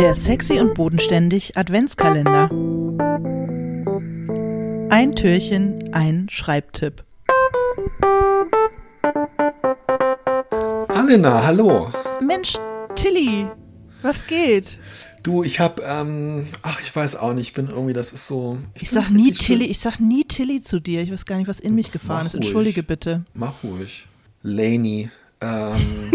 Der sexy und bodenständig Adventskalender. Ein Türchen, ein Schreibtipp. Alena, hallo. Mensch, Tilly, was geht? Du, ich hab, ähm, ach, ich weiß auch nicht, ich bin irgendwie, das ist so. Ich, ich sag nie Tilly, ich sag nie Tilly zu dir. Ich weiß gar nicht, was in mich gefahren Mach ist. Entschuldige ruhig. bitte. Mach ruhig. Laney. Ähm,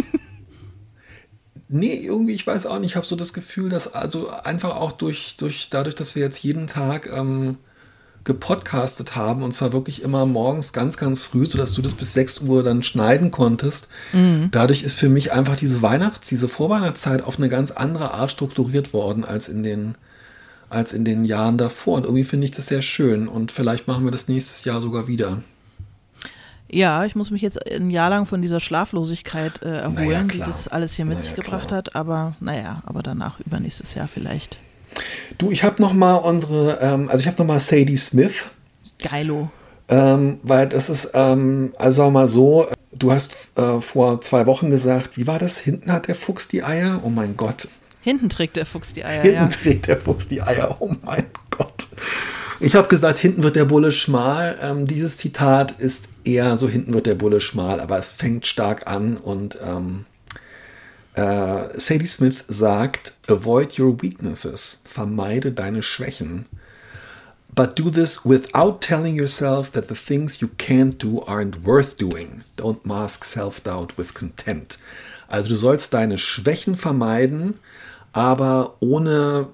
nee, irgendwie, ich weiß auch nicht, ich habe so das Gefühl, dass also einfach auch durch, durch dadurch, dass wir jetzt jeden Tag ähm, gepodcastet haben und zwar wirklich immer morgens ganz, ganz früh, sodass du das bis 6 Uhr dann schneiden konntest. Dadurch ist für mich einfach diese Weihnachts-, diese Vorweihnachtszeit auf eine ganz andere Art strukturiert worden als in den, als in den Jahren davor. Und irgendwie finde ich das sehr schön und vielleicht machen wir das nächstes Jahr sogar wieder. Ja, ich muss mich jetzt ein Jahr lang von dieser Schlaflosigkeit äh, erholen, Naja, die das alles hier mit Naja, sich gebracht klar. hat. Aber naja, aber danach übernächstes Jahr vielleicht. Du, ich habe noch mal unsere, ähm, also ich habe noch mal Sadie Smith, Geilo. ähm, weil das ist, ähm, also sag mal so, du hast äh, vor zwei Wochen gesagt, wie war das? Hinten hat der Fuchs die Eier? Oh mein Gott. Hinten trägt der Fuchs die Eier. Hinten ja. trägt der Fuchs die Eier. Oh mein Gott. Ich habe gesagt, hinten wird der Bulle schmal. Ähm, dieses Zitat ist eher so, hinten wird der Bulle schmal, aber es fängt stark an und ähm, äh, Sadie Smith sagt, avoid your weaknesses, vermeide deine Schwächen. But do this without telling yourself that the things you can't do aren't worth doing. Don't mask self-doubt with contempt. Also du sollst deine Schwächen vermeiden, aber ohne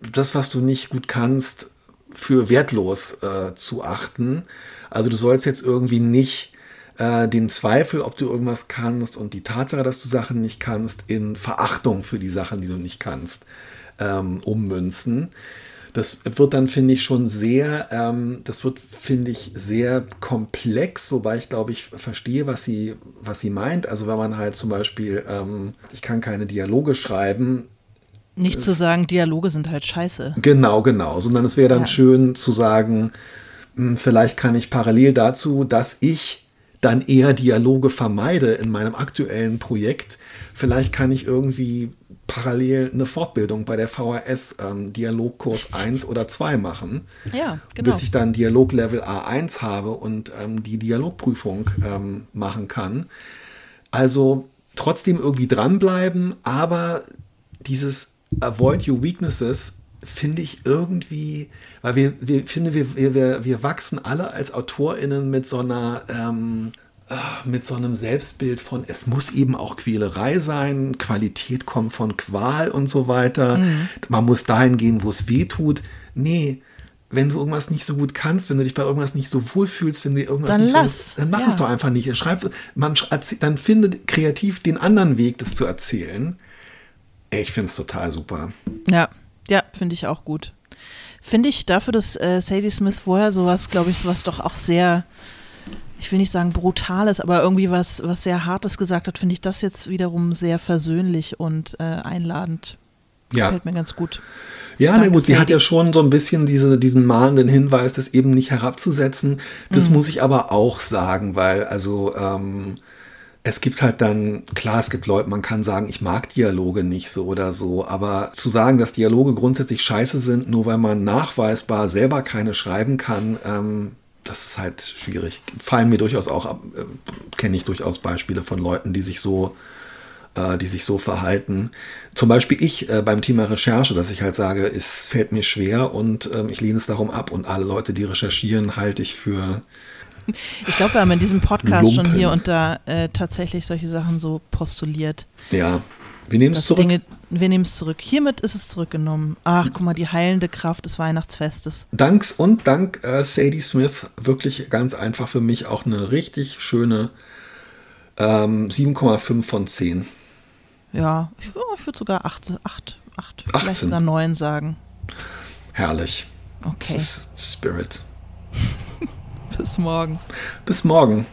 das, was du nicht gut kannst, für wertlos äh, zu achten. Also du sollst jetzt irgendwie nicht äh, den Zweifel, ob du irgendwas kannst und die Tatsache, dass du Sachen nicht kannst, in Verachtung für die Sachen, die du nicht kannst, ähm, ummünzen. Das wird dann, finde ich, schon sehr, ähm, das wird, finde ich, sehr komplex, wobei ich glaube, ich verstehe, was sie, was sie meint. Also wenn man halt zum Beispiel, ähm, ich kann keine Dialoge schreiben, Nicht zu sagen, Dialoge sind halt scheiße. Genau, genau. Sondern es wäre dann Ja. schön zu sagen, hm, vielleicht kann ich parallel dazu, dass ich dann eher Dialoge vermeide in meinem aktuellen Projekt, vielleicht kann ich irgendwie parallel eine Fortbildung bei der VHS ähm, Dialogkurs 1 oder 2 machen, Ja, genau. bis ich dann Dialoglevel A1 habe und ähm, die Dialogprüfung ähm, machen kann. Also trotzdem irgendwie dranbleiben, aber dieses Avoid Your Weaknesses finde ich irgendwie, weil wir, wir finde, wir, wir, wir, wir wachsen alle als AutorInnen mit so einer, ähm, ah, mit so einem Selbstbild von, es muss eben auch Quälerei sein, Qualität kommt von Qual und so weiter. Mhm. Man muss dahin gehen, wo es weh tut. Nee, wenn du irgendwas nicht so gut kannst, wenn du dich bei irgendwas nicht so wohl fühlst, wenn du irgendwas Dann nicht lass. so, dann mach Ja. es doch einfach nicht. Schreib, man, dann finde kreativ den anderen Weg, das zu erzählen. Ich finde es total super. Ja, ja, finde ich auch gut. Finde ich dafür, dass äh, Sadie Smith vorher sowas, glaube ich, sowas doch auch sehr, ich will nicht sagen brutales, aber irgendwie was, was sehr Hartes gesagt hat, finde ich das jetzt wiederum sehr versöhnlich und äh, einladend. Ja. Gefällt mir ganz gut. Ja, na gut, sie hat ja schon so ein bisschen diese, diesen mahnenden Hinweis, das eben nicht herabzusetzen. Das Mhm. muss ich aber auch sagen, weil also ähm, es gibt halt dann, klar, es gibt Leute, man kann sagen, ich mag Dialoge nicht so oder so, aber zu sagen, dass Dialoge grundsätzlich scheiße sind, nur weil man nachweisbar selber keine schreiben kann, ähm, das ist halt schwierig. Fallen mir durchaus auch, äh, kenne ich durchaus Beispiele von Leuten, die sich so äh, die sich so verhalten. Zum Beispiel ich äh, beim Thema Recherche, dass ich halt sage, es fällt mir schwer und ähm, ich lehne es darum ab. Und alle Leute, die recherchieren, halte ich für Ich glaube, wir haben in diesem Podcast schon Lumpen. hier und da äh, tatsächlich solche Sachen so postuliert. ja. Wir nehmen es zurück. Dinge, wir nehmen es zurück. Hiermit ist es zurückgenommen. Ach, guck mal, die heilende Kraft des Weihnachtsfestes. Danks und dank äh, Sadie Smith wirklich ganz einfach für mich auch eine richtig schöne ähm, 7,5 von 10. Ja, ich, ich würde sogar 8, 8, 8 vielleicht 18. sogar 9 sagen. Herrlich. Okay, Das ist Spirit. Bis morgen. Bis morgen.